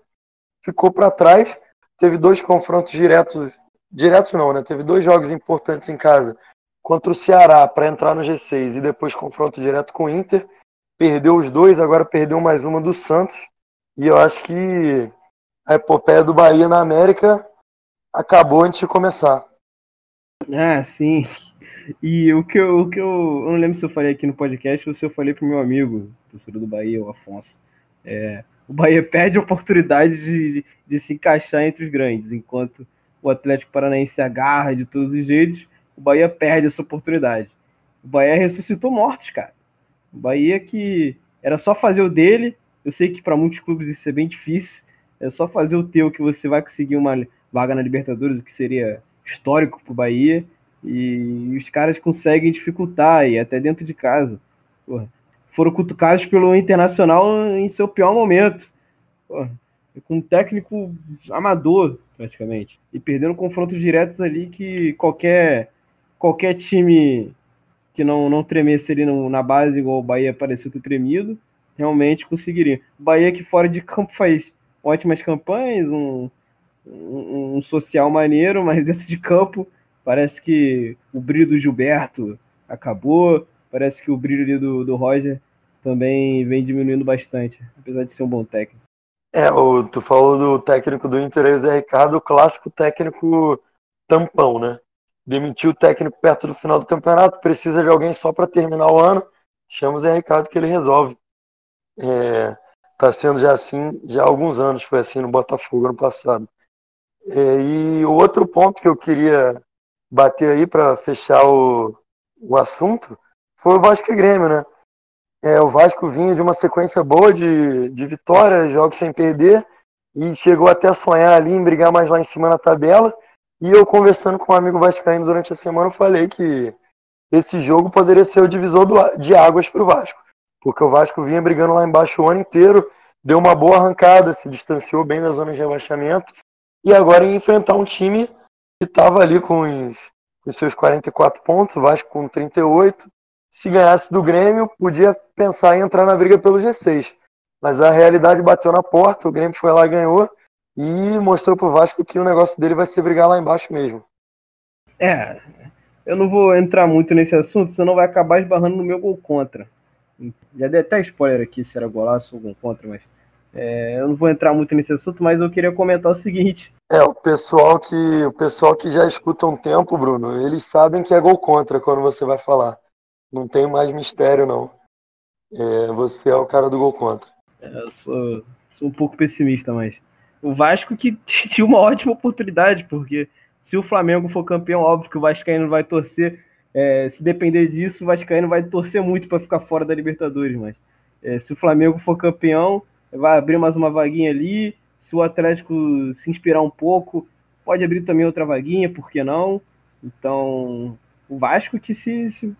Speaker 3: ficou para trás. Teve dois confrontos diretos direto não, né? Teve dois jogos importantes em casa contra o Ceará para entrar no G6 e depois confronto direto com o Inter. Perdeu os dois, agora perdeu mais uma do Santos. E eu acho que a epopeia do Bahia na América acabou antes de começar.
Speaker 4: Ah, sim. E o que eu, o que eu, eu não lembro se eu falei aqui no podcast ou se eu falei pro meu amigo, torcedor do Bahia, o Afonso. É, o Bahia perde a oportunidade de, de, de se encaixar entre os grandes, enquanto o Atlético Paranaense agarra de todos os jeitos, o Bahia perde essa oportunidade. O Bahia ressuscitou mortos, cara. O Bahia que era só fazer o dele. Eu sei que para muitos clubes isso é bem difícil. É só fazer o teu que você vai conseguir uma vaga na Libertadores, o que seria histórico para o Bahia. E os caras conseguem dificultar, e até dentro de casa. Porra. Foram cutucados pelo Internacional em seu pior momento. Porra. Com um técnico amador, praticamente. E perdendo confrontos diretos ali que qualquer, qualquer time que não, não tremesse ali no, na base, igual o Bahia pareceu ter tremido, realmente conseguiria. O Bahia que fora de campo faz ótimas campanhas, um, um, um, social maneiro, mas dentro de campo parece que o brilho do Gilberto acabou, parece que o brilho do, do Roger também vem diminuindo bastante, apesar de ser um bom técnico.
Speaker 3: É, o, tu falou do técnico do Inter, o Zé Ricardo, o clássico técnico tampão, né? Demitiu o técnico perto do final do campeonato, precisa de alguém só para terminar o ano, chama o Zé Ricardo que ele resolve. É, tá sendo já assim já há alguns anos, foi assim no Botafogo ano passado. É, e o outro ponto que eu queria bater aí para fechar o, o assunto foi o Vasco e Grêmio, né? É, o Vasco vinha de uma sequência boa de, de vitórias, jogos sem perder, e chegou até a sonhar ali em brigar mais lá em cima na tabela. E eu conversando com um amigo vascaíno durante a semana, eu falei que esse jogo poderia ser o divisor do, de águas para o Vasco. Porque o Vasco vinha brigando lá embaixo o ano inteiro, deu uma boa arrancada, se distanciou bem da zona de rebaixamento, e agora ia enfrentar um time que estava ali com os, os seus 44 pontos, o Vasco com 38. Se ganhasse do Grêmio, podia pensar em entrar na briga pelo G6. Mas a realidade bateu na porta, o Grêmio foi lá e ganhou, e mostrou pro Vasco que o negócio dele vai ser brigar lá embaixo mesmo.
Speaker 4: É, eu não vou entrar muito nesse assunto, senão vai acabar esbarrando no meu gol contra. Já dei até spoiler aqui se era golaço ou gol contra, mas é, eu não vou entrar muito nesse assunto, mas eu queria comentar o seguinte.
Speaker 3: É, o pessoal que o pessoal que já escuta um tempo, Bruno, eles sabem que é gol contra quando você vai falar. Não tem mais mistério, não. É, você é o cara do gol contra.
Speaker 4: É, eu sou, sou um pouco pessimista, mas o Vasco que tinha uma ótima oportunidade, porque se o Flamengo for campeão, óbvio que o Vascaíno vai torcer. É, se depender disso, o Vascaíno vai torcer muito para ficar fora da Libertadores, mas é, se o Flamengo for campeão, vai abrir mais uma vaguinha ali. Se o Atlético se inspirar um pouco, pode abrir também outra vaguinha, por que não? Então, o Vasco que se, se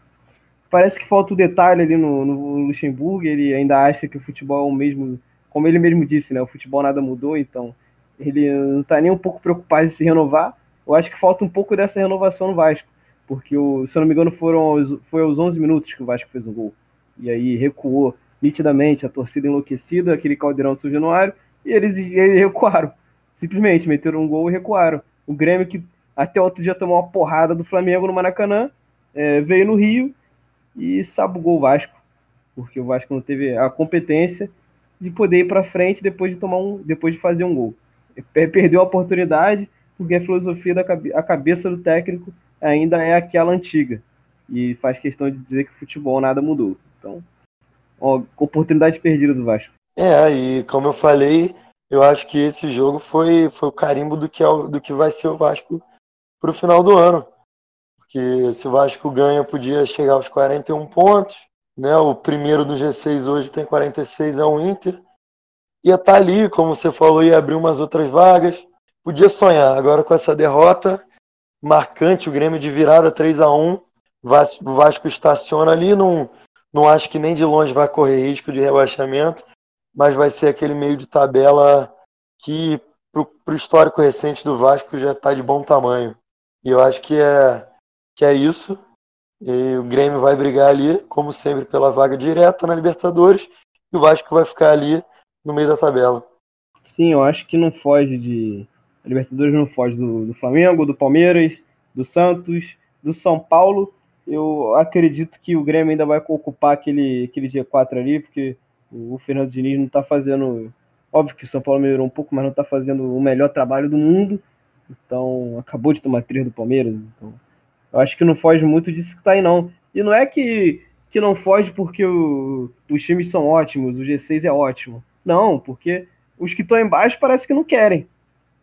Speaker 4: parece que falta o um detalhe ali no, no, Luxemburgo, ele ainda acha que o futebol é o mesmo, como ele mesmo disse, né? O futebol nada mudou, então ele não está nem um pouco preocupado em se renovar. Eu acho que falta um pouco dessa renovação no Vasco, porque, o, se eu não me engano, foram aos, foi aos 11 minutos que o Vasco fez um gol. E aí recuou nitidamente a torcida enlouquecida, aquele caldeirão do São Januário, e eles, eles recuaram. Simplesmente meteram um gol e recuaram. O Grêmio, que até outro dia tomou uma porrada do Flamengo no Maracanã, é, veio no Rio e sabugou o Vasco, porque o Vasco não teve a competência de poder ir para frente depois de tomar um, depois de fazer um gol. Perdeu a oportunidade porque a filosofia da a cabeça do técnico ainda é aquela antiga e faz questão de dizer que o futebol nada mudou. Então, ó, oportunidade perdida do Vasco.
Speaker 3: É, e como eu falei, eu acho que esse jogo foi, foi o carimbo do que, é, do que vai ser o Vasco para o final do ano. Porque se o Vasco ganha, podia chegar aos 41 pontos. Né? O primeiro do G6 hoje tem 46, é o Inter. Ia estar tá ali, como você falou, ia abrir umas outras vagas. Podia sonhar. Agora com essa derrota marcante, o Grêmio de virada 3 a 1 o Vasco estaciona ali, não, não acho que nem de longe vai correr risco de rebaixamento, mas vai ser aquele meio de tabela que, para o histórico recente do Vasco, já está de bom tamanho. E eu acho que é, que é isso. E o Grêmio vai brigar ali, como sempre, pela vaga direta na Libertadores, e o Vasco vai ficar ali no meio da tabela.
Speaker 4: Sim, eu acho que não foge de. A Libertadores não foge do, do Flamengo, do Palmeiras, do Santos, do São Paulo. Eu acredito que o Grêmio ainda vai ocupar aquele, aquele G4 ali, porque o Fernando Diniz não está fazendo. Óbvio que o São Paulo melhorou um pouco, mas não está fazendo o melhor trabalho do mundo. Então, acabou de tomar três do Palmeiras. Então, eu acho que não foge muito disso que tá aí, não. E não é que, que não foge porque o, os times são ótimos, o G6 é ótimo. Não, porque os que estão embaixo parece que não querem.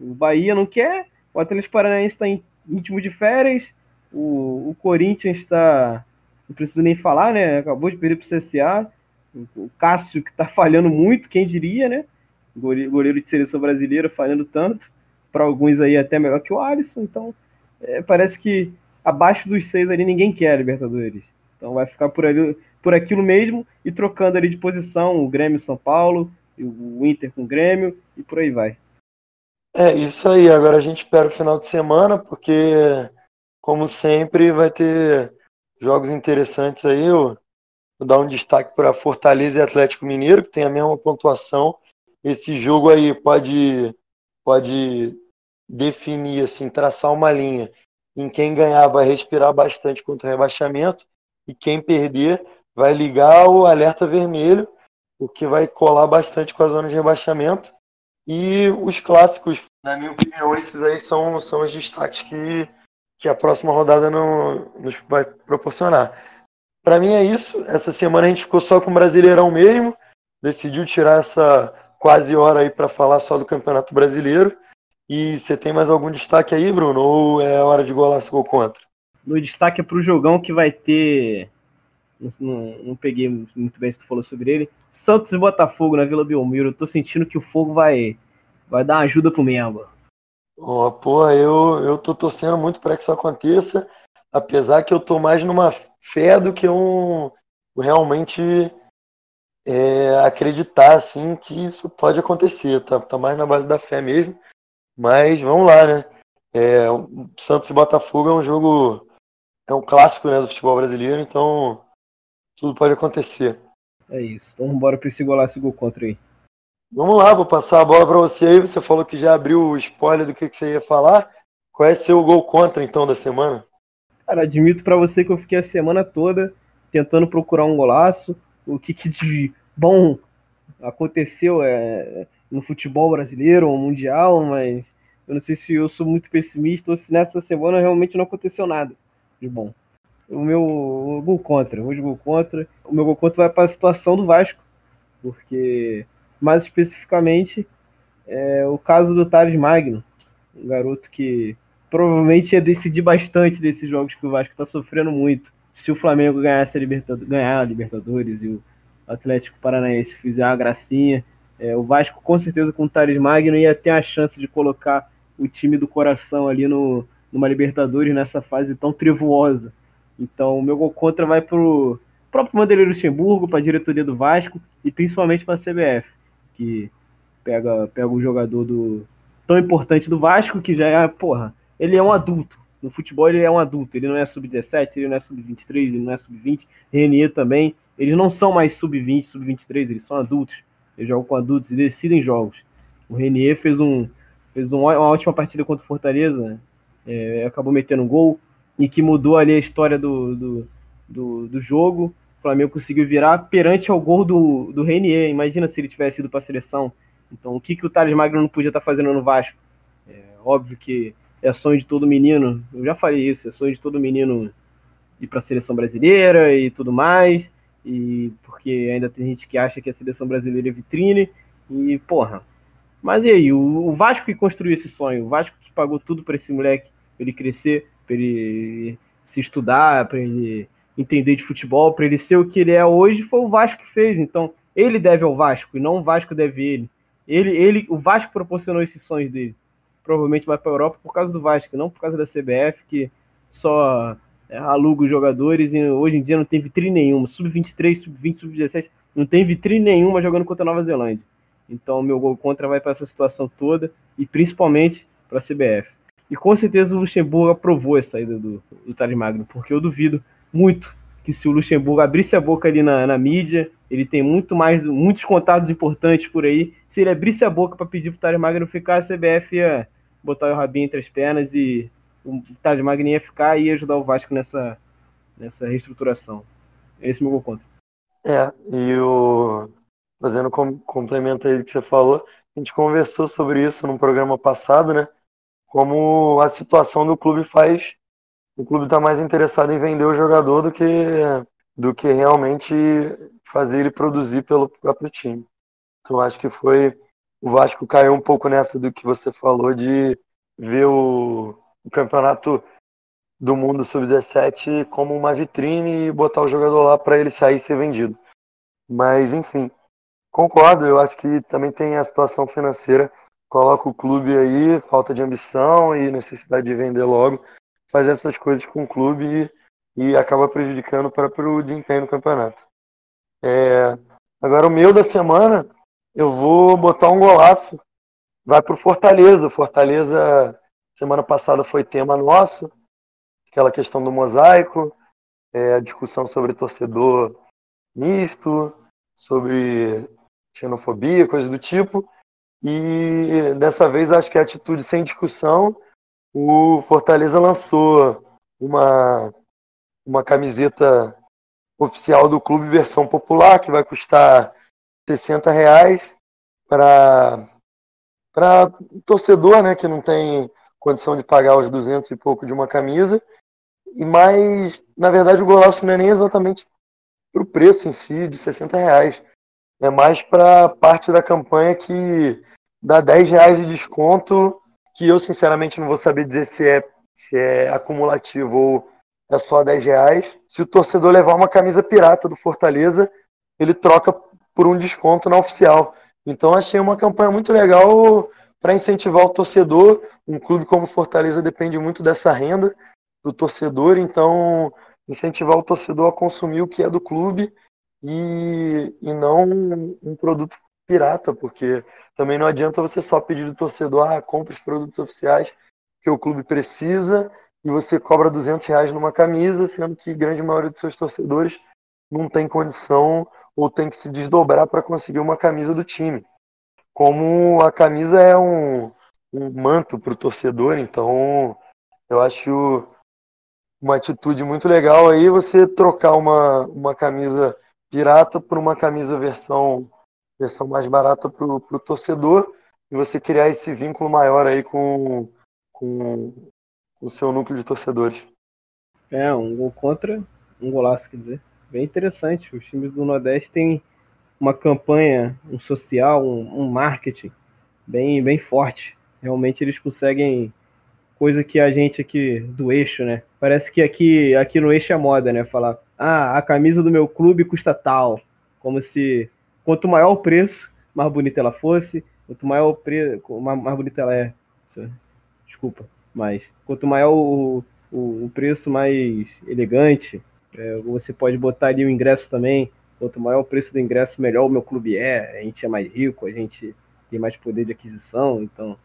Speaker 4: O Bahia não quer, o Atlético Paranaense está em de férias, o, o Corinthians está. Não preciso nem falar, né? Acabou de perder para o CSA. O Cássio, que está falhando muito, quem diria, né? Goleiro de seleção brasileira falhando tanto. Para alguns aí até melhor que o Alisson. Então, é, parece que abaixo dos seis ali ninguém quer a Libertadores. Então vai ficar por ali, por aquilo mesmo e trocando ali de posição o Grêmio São Paulo, o Inter com o Grêmio e por aí vai.
Speaker 3: É isso aí. Agora a gente espera o final de semana porque, como sempre, vai ter jogos interessantes aí. Eu vou dar um destaque para Fortaleza e Atlético Mineiro que tem a mesma pontuação. Esse jogo aí pode pode definir assim, traçar uma linha em quem ganhar vai respirar bastante contra o rebaixamento e quem perder vai ligar o alerta vermelho, o que vai colar bastante com a zona de rebaixamento. E os clássicos, na minha opinião, esses aí são, são os destaques que, que a próxima rodada não, nos vai proporcionar. Para mim é isso. Essa semana a gente ficou só com o Brasileirão mesmo. Decidiu tirar essa quase hora aí para falar só do Campeonato Brasileiro. E você tem mais algum destaque aí, Bruno? Ou é hora de golaço gol contra?
Speaker 4: No destaque é pro jogão que vai ter. Não, não, peguei muito bem se tu falou sobre ele. Santos e Botafogo na Vila Belmiro. Eu tô sentindo que o fogo vai, vai dar ajuda pro Memba.
Speaker 3: Oh, pô, eu, eu tô torcendo muito para que isso aconteça, apesar que eu tô mais numa fé do que um realmente é, acreditar assim que isso pode acontecer. Tá, tá mais na base da fé mesmo. Mas vamos lá, né? É, Santos e Botafogo é um jogo, é um clássico né, do futebol brasileiro, então tudo pode acontecer.
Speaker 4: É isso. Então embora para esse golaço gol contra aí.
Speaker 3: Vamos lá, vou passar a bola para você aí. Você falou que já abriu o spoiler do que, que você ia falar. Qual é seu gol contra, então, da semana?
Speaker 4: Cara, admito para você que eu fiquei a semana toda tentando procurar um golaço. O que, que de bom aconteceu é, no futebol brasileiro ou mundial, mas eu não sei se eu sou muito pessimista ou se nessa semana realmente não aconteceu nada de bom. O meu gol contra, hoje gol contra. O meu gol contra vai para a situação do Vasco, porque mais especificamente é o caso do Thales Magno, um garoto que provavelmente ia decidir bastante desses jogos que o Vasco está sofrendo muito. Se o Flamengo ganhasse a Libertadores, ganhar a Libertadores e o Atlético Paranaense fizer uma gracinha, é, o Vasco, com certeza, com o Thales Magno, ia ter a chance de colocar o time do coração ali no, numa Libertadores nessa fase tão trevosa. Então, o meu gol contra vai para o próprio Vanderlei Luxemburgo, para a diretoria do Vasco e principalmente para a CBF, que pega, pega o jogador do, tão importante do Vasco, que já é, porra, ele é um adulto. No futebol ele é um adulto, ele não é sub-17, ele não é sub-23, ele não é sub-20, Renier também. Eles não são mais sub-20, sub-23, eles são adultos. Eles jogam com adultos e decidem jogos. O Renier fez, um, fez um, uma ótima partida contra o Fortaleza, é, acabou metendo um gol, e que mudou ali a história do, do, do, do jogo. O Flamengo conseguiu virar perante ao gol do, do Renier. Imagina se ele tivesse ido para a seleção. Então, o que, que o Thales Magno não podia estar tá fazendo no Vasco? É, óbvio que é sonho de todo menino, eu já falei isso, é sonho de todo menino ir para a seleção brasileira e tudo mais e porque ainda tem gente que acha que a seleção brasileira é vitrine, e porra. Mas e aí, o, Vasco que construiu esse sonho, o Vasco que pagou tudo para esse moleque, para ele crescer, para ele se estudar, para ele entender de futebol, para ele ser o que ele é hoje, foi o Vasco que fez. Então, ele deve ao Vasco e não o Vasco deve ele. Ele, ele, o Vasco proporcionou esses sonhos dele. Provavelmente vai para a Europa por causa do Vasco, não por causa da CBF que só aluga os jogadores e hoje em dia não tem vitrine nenhuma. Sub-23, sub-20, sub-17, não tem vitrine nenhuma jogando contra a Nova Zelândia. Então, meu gol contra vai para essa situação toda e principalmente para a CBF. E com certeza o Luxemburgo aprovou a saída do, do Thales Magno, porque eu duvido muito que se o Luxemburgo abrisse a boca ali na, na mídia, ele tem muito mais, muitos contatos importantes por aí. Se ele abrisse a boca para pedir para o Magno ficar, a CBF ia botar o rabinho entre as pernas e o Thales Magno ia ficar e ajudar o Vasco nessa, nessa reestruturação. Esse é o meu contra.
Speaker 3: É, e o. Fazendo com, complemento aí que você falou, a gente conversou sobre isso no programa passado, né? Como a situação do clube faz. O clube está mais interessado em vender o jogador do que, do que realmente fazer ele produzir pelo próprio time. Então acho que foi. O Vasco caiu um pouco nessa do que você falou de ver o, o campeonato do mundo sub-17 como uma vitrine e botar o jogador lá para ele sair e ser vendido. Mas, enfim, concordo. Eu acho que também tem a situação financeira. Coloca o clube aí, falta de ambição e necessidade de vender logo, faz essas coisas com o clube e, e acaba prejudicando para o desempenho do campeonato. É, agora, o meu da semana, eu vou botar um golaço. Vai para o Fortaleza. Fortaleza Semana passada foi tema nosso, aquela questão do mosaico, é, a discussão sobre torcedor misto, sobre xenofobia, coisas do tipo. E dessa vez acho que a atitude sem discussão, o Fortaleza lançou uma, uma camiseta oficial do clube versão popular que vai custar 60 reais para para torcedor, né, que não tem condição de pagar os 200 e pouco de uma camisa. E mais, na verdade, o golaço não é nem exatamente para o preço em si, de 60 reais. É mais para parte da campanha que dá 10 reais de desconto que eu sinceramente não vou saber dizer se é, se é acumulativo ou é só 10 reais. Se o torcedor levar uma camisa pirata do Fortaleza, ele troca por um desconto na oficial. Então achei uma campanha muito legal para incentivar o torcedor. Um clube como Fortaleza depende muito dessa renda do torcedor, então incentivar o torcedor a consumir o que é do clube e, e não um produto pirata, porque também não adianta você só pedir do torcedor, ah, compre os produtos oficiais que o clube precisa e você cobra 200 reais numa camisa, sendo que grande maioria dos seus torcedores não tem condição ou tem que se desdobrar para conseguir uma camisa do time. Como a camisa é um, um manto para o torcedor, então eu acho uma atitude muito legal aí você trocar uma, uma camisa pirata por uma camisa versão versão mais barata para o torcedor e você criar esse vínculo maior aí com, com o seu núcleo de torcedores.
Speaker 4: É, um gol contra, um golaço, quer dizer. Bem interessante. Os times do Nordeste têm uma campanha, um social, um, um marketing bem, bem forte. Realmente eles conseguem coisa que a gente aqui do eixo, né? Parece que aqui, aqui no eixo é moda, né? Falar, ah, a camisa do meu clube custa tal. Como se quanto maior o preço, mais bonita ela fosse. Quanto maior o preço, mais bonita ela é. Desculpa, mas quanto maior o, o, o preço, mais elegante. É, você pode botar ali o ingresso também. Quanto maior o preço do ingresso, melhor o meu clube é. A gente é mais rico, a gente tem mais poder de aquisição. Então,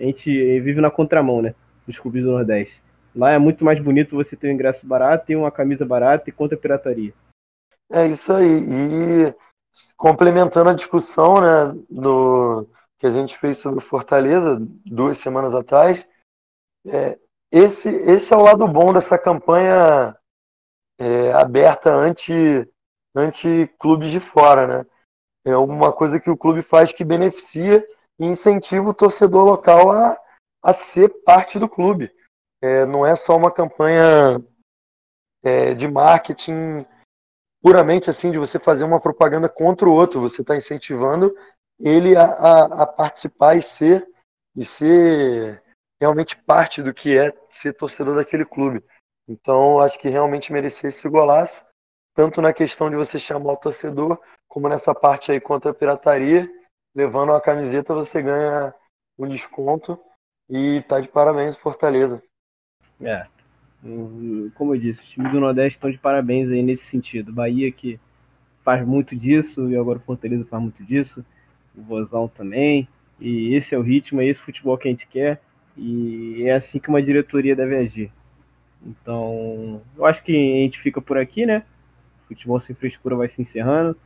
Speaker 4: a gente vive na contramão, né? Dos clubes do Nordeste. Lá é muito mais bonito você ter um ingresso barato, ter uma camisa barata e contra a pirataria.
Speaker 3: É isso aí. E complementando a discussão né, do, que a gente fez sobre Fortaleza duas semanas atrás, é, esse, esse é o lado bom dessa campanha é, aberta anti, anti clubes de fora, né? É uma coisa que o clube faz que beneficia e incentiva o torcedor local a, a ser parte do clube. É, não é só uma campanha é, de marketing puramente assim de você fazer uma propaganda contra o outro. Você está incentivando ele a, a, a, participar e ser e ser realmente parte do que é ser torcedor daquele clube. Então, acho que realmente merecia esse golaço, tanto na questão de você chamar o torcedor, como nessa parte aí contra a pirataria. Levando a camiseta, você ganha um desconto e tá de parabéns, Fortaleza.
Speaker 4: É, como eu disse, os times do Nordeste estão de parabéns aí nesse sentido. Bahia que faz muito disso, e agora o Fortaleza faz muito disso, o Vozão também, e esse é o ritmo, é esse futebol que a gente quer, e é assim que uma diretoria deve agir. Então, eu acho que a gente fica por aqui, né? O futebol sem frescura vai se encerrando.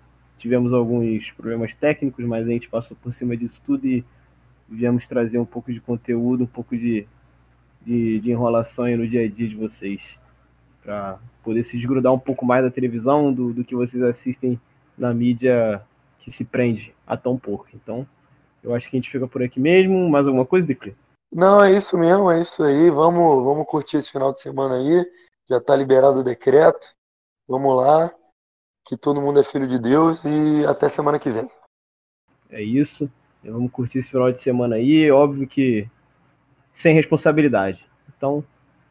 Speaker 4: Tivemos alguns problemas técnicos, mas a gente passou por cima disso tudo e viemos trazer um pouco de conteúdo, um pouco de de, de enrolação aí no dia a dia de vocês, para poder se desgrudar um pouco mais da televisão do, do que vocês assistem na mídia que se prende a tão pouco. Então, eu acho que a gente fica por aqui mesmo. Mais alguma coisa, Declê?
Speaker 3: Não, é isso mesmo, é isso aí. Vamos, vamos curtir esse final de semana aí. Já está liberado o decreto. Vamos lá, que todo mundo é filho de Deus e até semana que vem.
Speaker 4: É isso. Vamos curtir esse final de semana aí. Óbvio que sem responsabilidade. Então,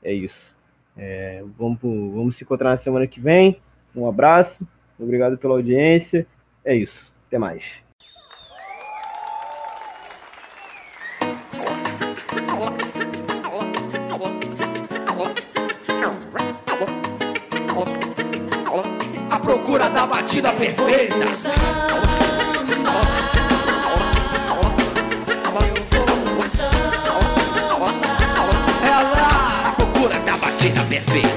Speaker 4: é isso. É, vamos, vamos se encontrar na semana que vem. Um abraço, obrigado pela audiência. É isso. Até mais.
Speaker 2: batida perfeita.